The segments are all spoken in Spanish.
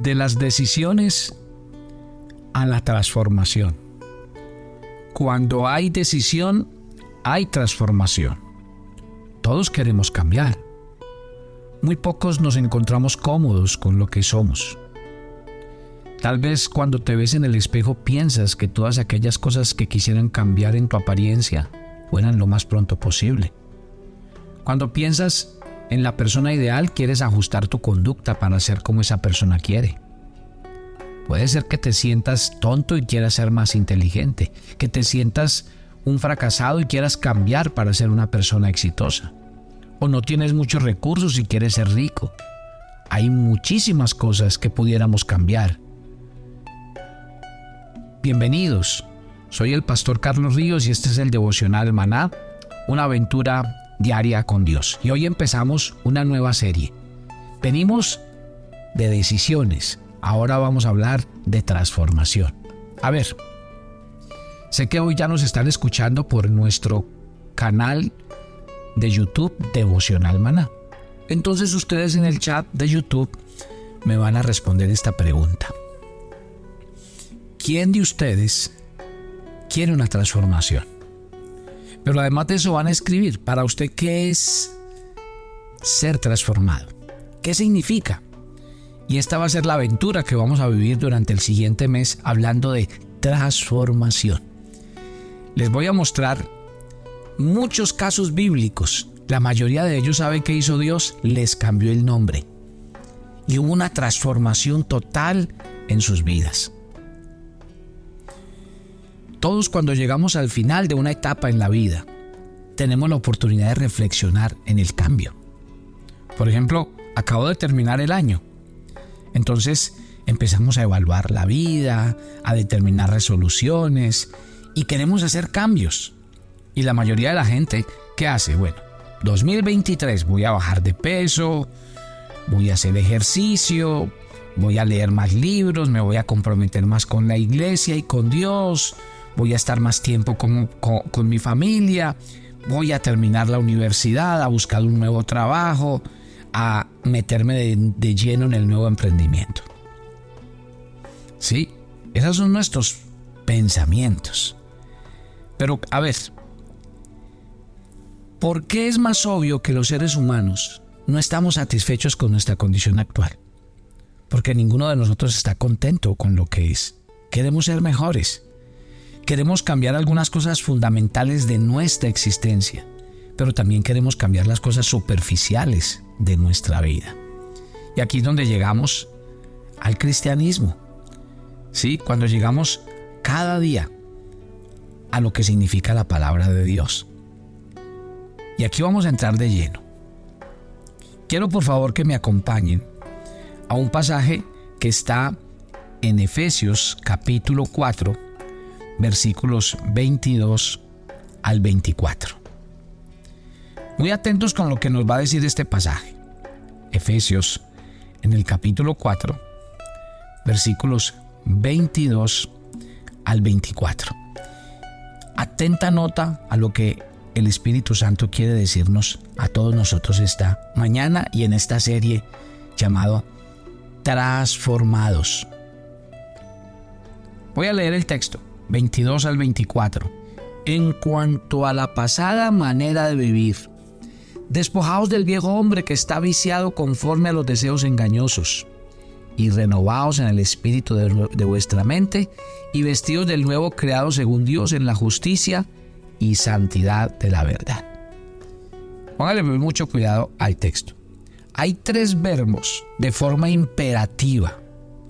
de las decisiones a la transformación. Cuando hay decisión, hay transformación. Todos queremos cambiar. Muy pocos nos encontramos cómodos con lo que somos. Tal vez cuando te ves en el espejo piensas que todas aquellas cosas que quisieran cambiar en tu apariencia fueran lo más pronto posible. Cuando piensas en la persona ideal quieres ajustar tu conducta para ser como esa persona quiere. Puede ser que te sientas tonto y quieras ser más inteligente, que te sientas un fracasado y quieras cambiar para ser una persona exitosa. O no tienes muchos recursos y quieres ser rico. Hay muchísimas cosas que pudiéramos cambiar. Bienvenidos. Soy el pastor Carlos Ríos y este es el devocional Maná, una aventura diaria con Dios. Y hoy empezamos una nueva serie. Venimos de decisiones. Ahora vamos a hablar de transformación. A ver, sé que hoy ya nos están escuchando por nuestro canal de YouTube Devocional Maná. Entonces ustedes en el chat de YouTube me van a responder esta pregunta. ¿Quién de ustedes quiere una transformación? Pero además de eso van a escribir, para usted, ¿qué es ser transformado? ¿Qué significa? Y esta va a ser la aventura que vamos a vivir durante el siguiente mes hablando de transformación. Les voy a mostrar muchos casos bíblicos. La mayoría de ellos saben que hizo Dios, les cambió el nombre. Y hubo una transformación total en sus vidas. Todos cuando llegamos al final de una etapa en la vida, tenemos la oportunidad de reflexionar en el cambio. Por ejemplo, acabo de terminar el año. Entonces empezamos a evaluar la vida, a determinar resoluciones y queremos hacer cambios. Y la mayoría de la gente, ¿qué hace? Bueno, 2023 voy a bajar de peso, voy a hacer ejercicio, voy a leer más libros, me voy a comprometer más con la iglesia y con Dios, voy a estar más tiempo con, mi familia, voy a terminar la universidad, a buscar un nuevo trabajo, a meterme de, de lleno en el nuevo emprendimiento. Sí, esos son nuestros pensamientos. Pero a ver, ¿por qué es más obvio que los seres humanos no estamos satisfechos con nuestra condición actual? Porque ninguno de nosotros está contento con lo que es. Queremos ser mejores. Queremos cambiar algunas cosas fundamentales de nuestra existencia, pero también queremos cambiar las cosas superficiales de nuestra vida. Y aquí es donde llegamos al cristianismo. Sí, cuando llegamos cada día a lo que significa la palabra de Dios. Y aquí vamos a entrar de lleno. Quiero por favor que me acompañen a un pasaje que está en Efesios capítulo 4 versículos 22 al 24. Muy atentos con lo que nos va a decir este pasaje. Efesios en el capítulo 4, versículos 22 al 24. Atenta nota a lo que el Espíritu Santo quiere decirnos a todos nosotros esta mañana y en esta serie llamado Transformados. Voy a leer el texto. 22 al 24. En cuanto a la pasada manera de vivir, despojaos del viejo hombre que está viciado conforme a los deseos engañosos, y renovaos en el espíritu de, vuestra mente, y vestidos del nuevo creado según Dios en la justicia y santidad de la verdad. Póngale mucho cuidado al texto. Hay tres verbos de forma imperativa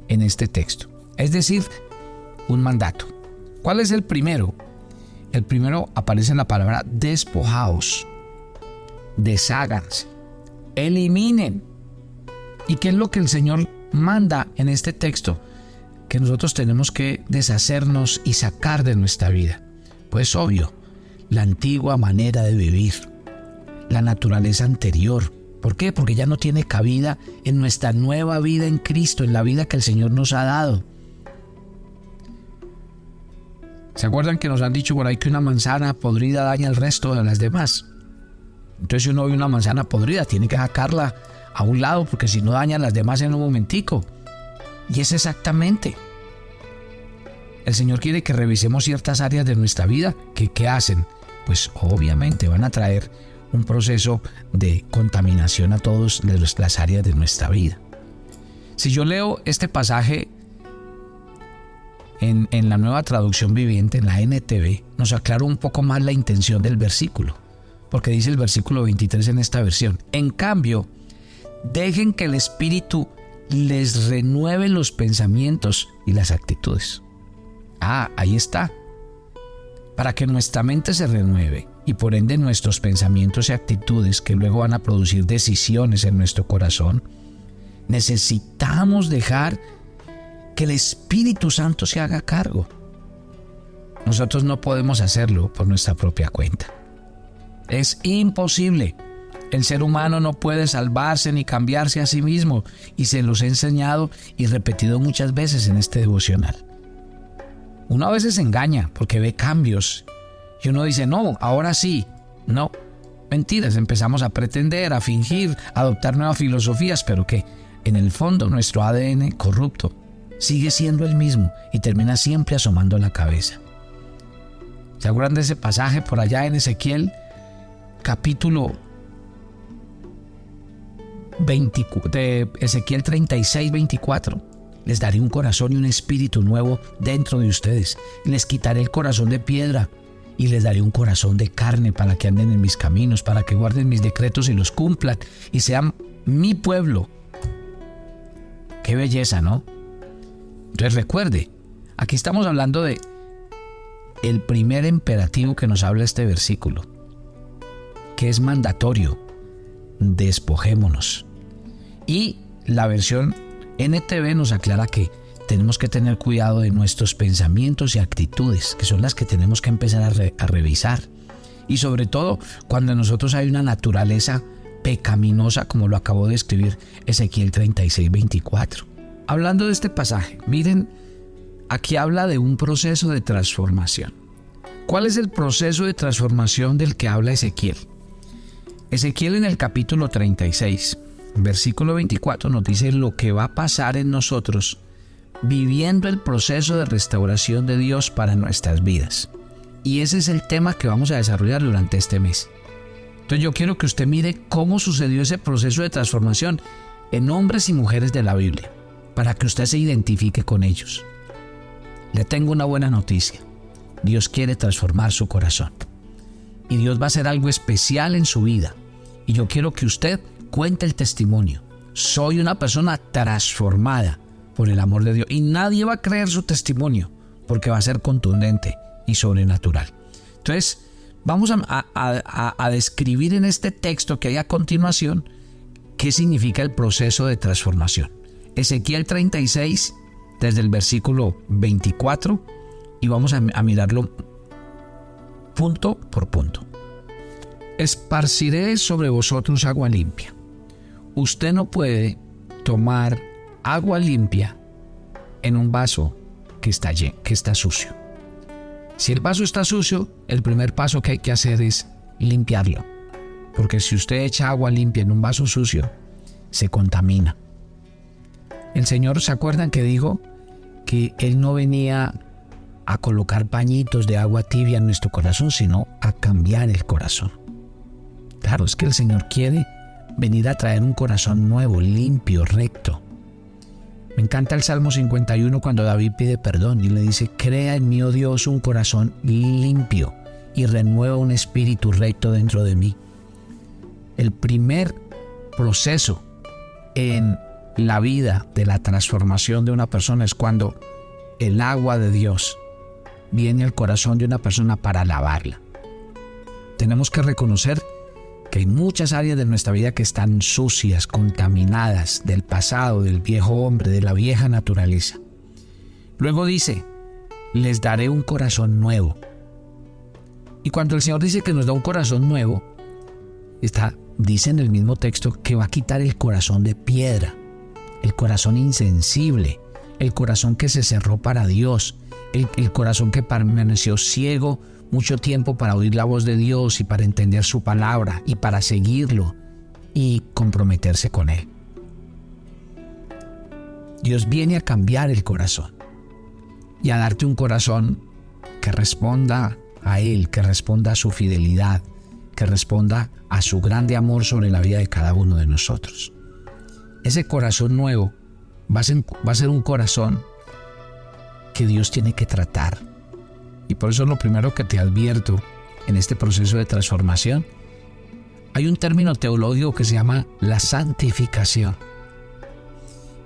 en este texto, es decir, un mandato. ¿Cuál es el primero? El primero aparece en la palabra despojaos, desháganse, eliminen. ¿Y qué es lo que el Señor manda en este texto? Que nosotros tenemos que deshacernos y sacar de nuestra vida. Pues obvio, la antigua manera de vivir, la naturaleza anterior. ¿Por qué? Porque ya no tiene cabida en nuestra nueva vida en Cristo, en la vida que el Señor nos ha dado. ¿Se acuerdan que nos han dicho por ahí que una manzana podrida daña el resto de las demás? Entonces si uno ve una manzana podrida, tiene que sacarla a un lado porque si no daña las demás en un momentico. Y es exactamente. El Señor quiere que revisemos ciertas áreas de nuestra vida que ¿qué hacen? Pues obviamente van a traer un proceso de contaminación a todas las áreas de nuestra vida. Si yo leo este pasaje en, la nueva traducción viviente, en la NTV, nos aclara un poco más la intención del versículo, porque dice el versículo 23 en esta versión. En cambio, dejen que el Espíritu les renueve los pensamientos y las actitudes. Ah, ahí está. Para que nuestra mente se renueve y por ende nuestros pensamientos y actitudes que luego van a producir decisiones en nuestro corazón, necesitamos dejar que el Espíritu Santo se haga cargo. Nosotros no podemos hacerlo por nuestra propia cuenta. Es imposible. El ser humano no puede salvarse ni cambiarse a sí mismo y se los he enseñado y repetido muchas veces en este devocional. Uno a veces engaña porque ve cambios y uno dice, no, ahora sí. No, mentiras, empezamos a pretender, a fingir, a adoptar nuevas filosofías, pero que en el fondo nuestro ADN corrupto sigue siendo el mismo y termina siempre asomando la cabeza. ¿Se acuerdan de ese pasaje por allá en Ezequiel capítulo de Ezequiel 36, 24. Les daré un corazón y un espíritu nuevo dentro de ustedes. Les quitaré el corazón de piedra y les daré un corazón de carne para que anden en mis caminos, para que guarden mis decretos y los cumplan y sean mi pueblo. Qué belleza, ¿no? Entonces recuerde, aquí estamos hablando de el primer imperativo que nos habla este versículo, que es mandatorio despojémonos. Y la versión NTV nos aclara que tenemos que tener cuidado de nuestros pensamientos y actitudes, que son las que tenemos que empezar a, revisar. Y sobre todo cuando en nosotros hay una naturaleza pecaminosa, como lo acabó de escribir Ezequiel 36, 24. Hablando de este pasaje, miren, aquí habla de un proceso de transformación. ¿Cuál es el proceso de transformación del que habla Ezequiel? Ezequiel en el capítulo 36, versículo 24 nos dice lo que va a pasar en nosotros viviendo el proceso de restauración de Dios para nuestras vidas. Y ese es el tema que vamos a desarrollar durante este mes. Entonces yo quiero que usted mire cómo sucedió ese proceso de transformación en hombres y mujeres de la Biblia, para que usted se identifique con ellos. Le tengo una buena noticia. Dios quiere transformar su corazón. Y Dios va a hacer algo especial en su vida y yo quiero que usted cuente el testimonio. Soy una persona transformada por el amor de Dios. Y nadie va a creer su testimonio porque va a ser contundente y sobrenatural. Entonces, vamos a, describir en este texto que hay a continuación qué significa el proceso de transformación. Ezequiel 36, desde el versículo 24, y vamos a mirarlo punto por punto esparciré sobre vosotros agua limpia. Usted no puede tomar agua limpia en un vaso que está, que está sucio. Si el vaso está sucio, el primer paso que hay que hacer es limpiarlo. Porque si usted echa agua limpia en un vaso sucio, se contamina. El Señor, ¿se acuerdan que dijo que Él no venía a colocar pañitos de agua tibia en nuestro corazón, sino a cambiar el corazón? Claro, es que el Señor quiere venir a traer un corazón nuevo, limpio, recto. Me encanta el Salmo 51 cuando David pide perdón y le dice, crea en mí, oh Dios, un corazón limpio y renueva un espíritu recto dentro de mí. El primer proceso en la vida de la transformación de una persona es cuando el agua de Dios viene al corazón de una persona para lavarla. Tenemos que reconocer que hay muchas áreas de nuestra vida que están sucias, contaminadas del pasado, del viejo hombre, de la vieja naturaleza. Luego dice, les daré un corazón nuevo. Y cuando el Señor dice que nos da un corazón nuevo, está, dice en el mismo texto que va a quitar el corazón de piedra, el corazón insensible, el corazón que se cerró para Dios, el, corazón que permaneció ciego mucho tiempo para oír la voz de Dios y para entender su palabra y para seguirlo y comprometerse con Él. Dios viene a cambiar el corazón y a darte un corazón que responda a Él, que responda a su fidelidad, que responda a su grande amor sobre la vida de cada uno de nosotros. Ese corazón nuevo va a ser, un corazón que Dios tiene que tratar. Y por eso lo primero que te advierto en este proceso de transformación, hay un término teológico que se llama la santificación.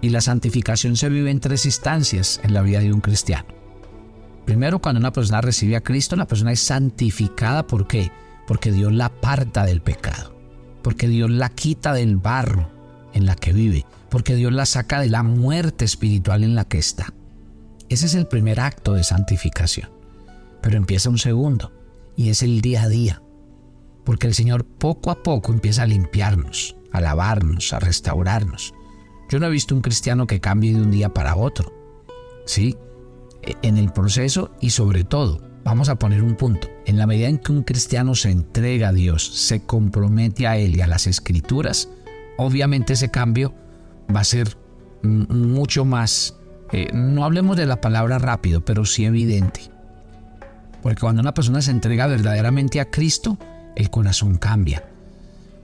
Y la santificación se vive en tres instancias en la vida de un cristiano. Primero, cuando una persona recibe a Cristo, la persona es santificada. ¿Por qué? Porque Dios la aparta del pecado. Porque Dios la quita del barro en la que vive. Porque Dios la saca de la muerte espiritual en la que está. Ese es el primer acto de santificación. Pero empieza un segundo. Y es el día a día. Porque el Señor poco a poco empieza a limpiarnos, a lavarnos, a restaurarnos. Yo no he visto un cristiano que cambie de un día para otro. Sí, e, en el proceso y sobre todo, vamos a poner un punto, en la medida en que un cristiano se entrega a Dios, se compromete a Él y a las escrituras, obviamente ese cambio va a ser mucho más, eh, no hablemos de la palabra rápido, pero sí evidente. Porque cuando una persona se entrega verdaderamente a Cristo, el corazón cambia.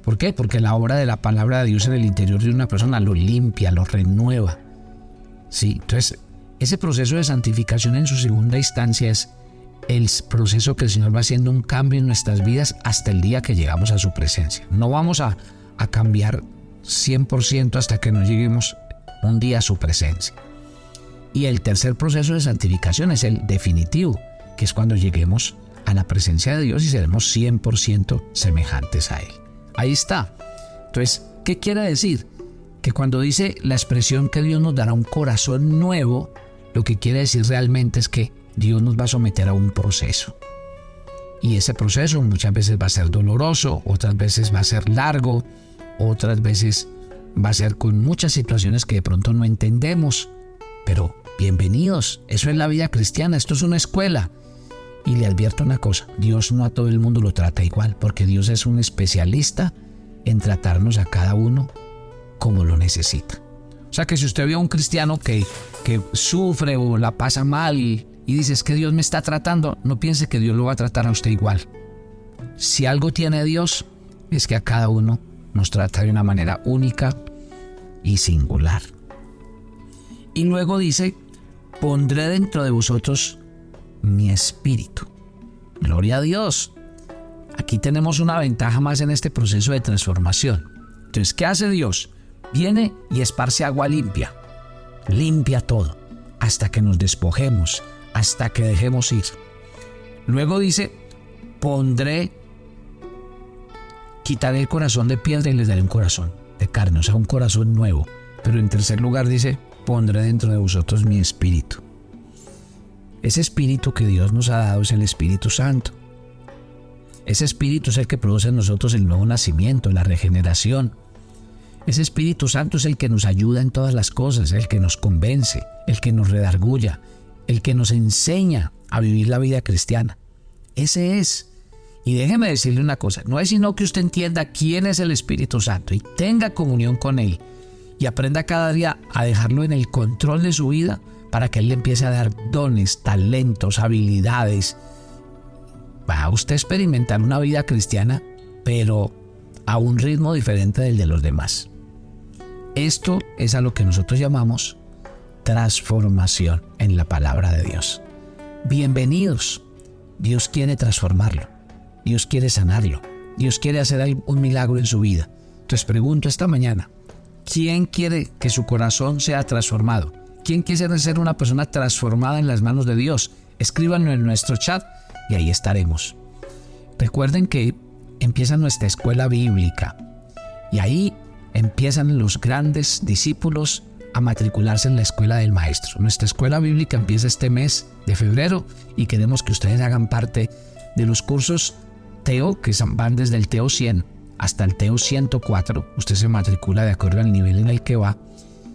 ¿Por qué? Porque la obra de la palabra de Dios en el interior de una persona lo limpia, lo renueva. Sí, entonces ese proceso de santificación en su segunda instancia es el proceso que el Señor va haciendo un cambio en nuestras vidas hasta el día que llegamos a su presencia. No vamos a, a cambiar 100% hasta que nos lleguemos un día a su presencia. Y el tercer proceso de santificación es el definitivo, que es cuando lleguemos a la presencia de Dios y seremos 100% semejantes a Él. Ahí está. Entonces, ¿qué quiere decir? Que cuando dice la expresión que Dios nos dará un corazón nuevo, lo que quiere decir realmente es que Dios nos va a someter a un proceso. Y ese proceso muchas veces va a ser doloroso, otras veces va a ser largo, otras veces va a ser con muchas situaciones que de pronto no entendemos. Pero bienvenidos, eso es la vida cristiana, esto es una escuela. Y le advierto una cosa, Dios no a todo el mundo lo trata igual, porque Dios es un especialista en tratarnos a cada uno como lo necesita. O sea que si usted ve a un cristiano que, que sufre o la pasa mal y, y dice que Dios me está tratando, no piense que Dios lo va a tratar a usted igual. Si algo tiene Dios, es que a cada uno nos trata de una manera única y singular. Y luego dice, pondré dentro de vosotros mi espíritu. Gloria a Dios. Aquí tenemos una ventaja más en este proceso de transformación. Entonces, ¿qué hace Dios? Viene y esparce agua limpia. Limpia todo, hasta que nos despojemos, hasta que dejemos ir. Luego dice, pondré, quitaré el corazón de piedra y les daré un corazón de carne, o sea, un corazón nuevo. Pero en tercer lugar dice, pondré dentro de vosotros mi espíritu. Ese espíritu que Dios nos ha dado es el Espíritu Santo. Ese espíritu es el que produce en nosotros el nuevo nacimiento, la regeneración. Ese Espíritu Santo es el que nos ayuda en todas las cosas, el que nos convence, el que nos redargulla, el que nos enseña a vivir la vida cristiana. Ese es. Y déjeme decirle una cosa, no es sino que usted entienda quién es el Espíritu Santo y tenga comunión con Él y aprenda cada día a dejarlo en el control de su vida para que Él le empiece a dar dones, talentos, habilidades. Va a usted experimentar una vida cristiana, pero a un ritmo diferente del de los demás. Esto es a lo que nosotros llamamos transformación en la palabra de Dios. Bienvenidos. Dios quiere transformarlo. Dios quiere sanarlo. Dios quiere hacer un milagro en su vida. Entonces pregunto esta mañana, ¿quién quiere que su corazón sea transformado? ¿Quién quiere ser una persona transformada en las manos de Dios? Escríbanlo en nuestro chat y ahí estaremos. Recuerden que empieza nuestra escuela bíblica y ahí empiezan los grandes discípulos a matricularse en la escuela del maestro. Nuestra escuela bíblica empieza este mes de febrero y queremos que ustedes hagan parte de los cursos TEO que van desde el TEO 100 hasta el TEO 104. Usted se matricula de acuerdo al nivel en el que va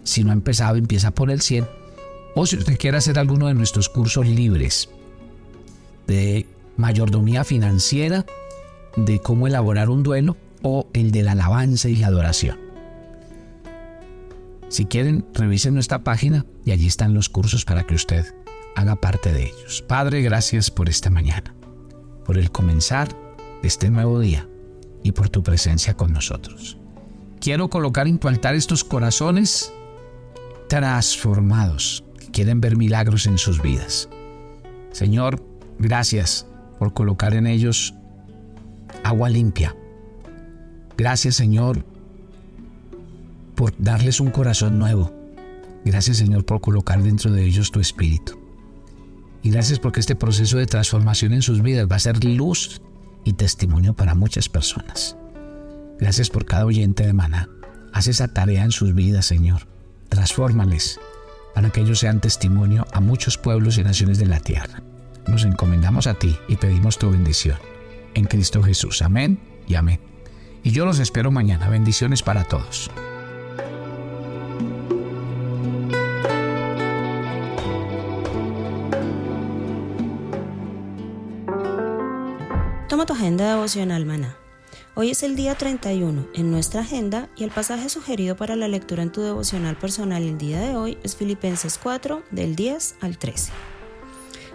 si no ha empezado, empieza por el 100. O si usted quiere hacer alguno de nuestros cursos libres de mayordomía financiera, de cómo elaborar un duelo o el de la alabanza y la adoración. Si quieren, revisen nuestra página y allí están los cursos para que usted haga parte de ellos. Padre, gracias por esta mañana, por el comenzar de este nuevo día y por tu presencia con nosotros. Quiero colocar en tu altar estos corazones transformados que quieren ver milagros en sus vidas. Señor, gracias por colocar en ellos agua limpia. Gracias, Señor, por darles un corazón nuevo. Gracias, Señor, por colocar dentro de ellos tu espíritu. Y gracias porque este proceso de transformación en sus vidas va a ser luz y testimonio para muchas personas. Gracias por cada oyente de Maná. Haz esa tarea en sus vidas, Señor. Transfórmales para que ellos sean testimonio a muchos pueblos y naciones de la tierra. Nos encomendamos a ti y pedimos tu bendición. En Cristo Jesús. Amén y amén. Y yo los espero mañana. Bendiciones para todos. Devocional, maná. Hoy es el día 31 en nuestra agenda y el pasaje sugerido para la lectura en tu devocional personal el día de hoy es Filipenses 4 del 10 al 13.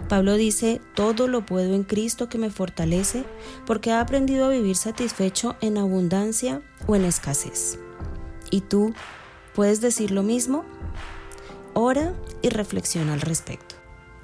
Pablo dice, todo lo puedo en Cristo que me fortalece porque ha aprendido a vivir satisfecho en abundancia o en escasez. ¿Y tú puedes decir lo mismo? Ora y reflexiona al respecto.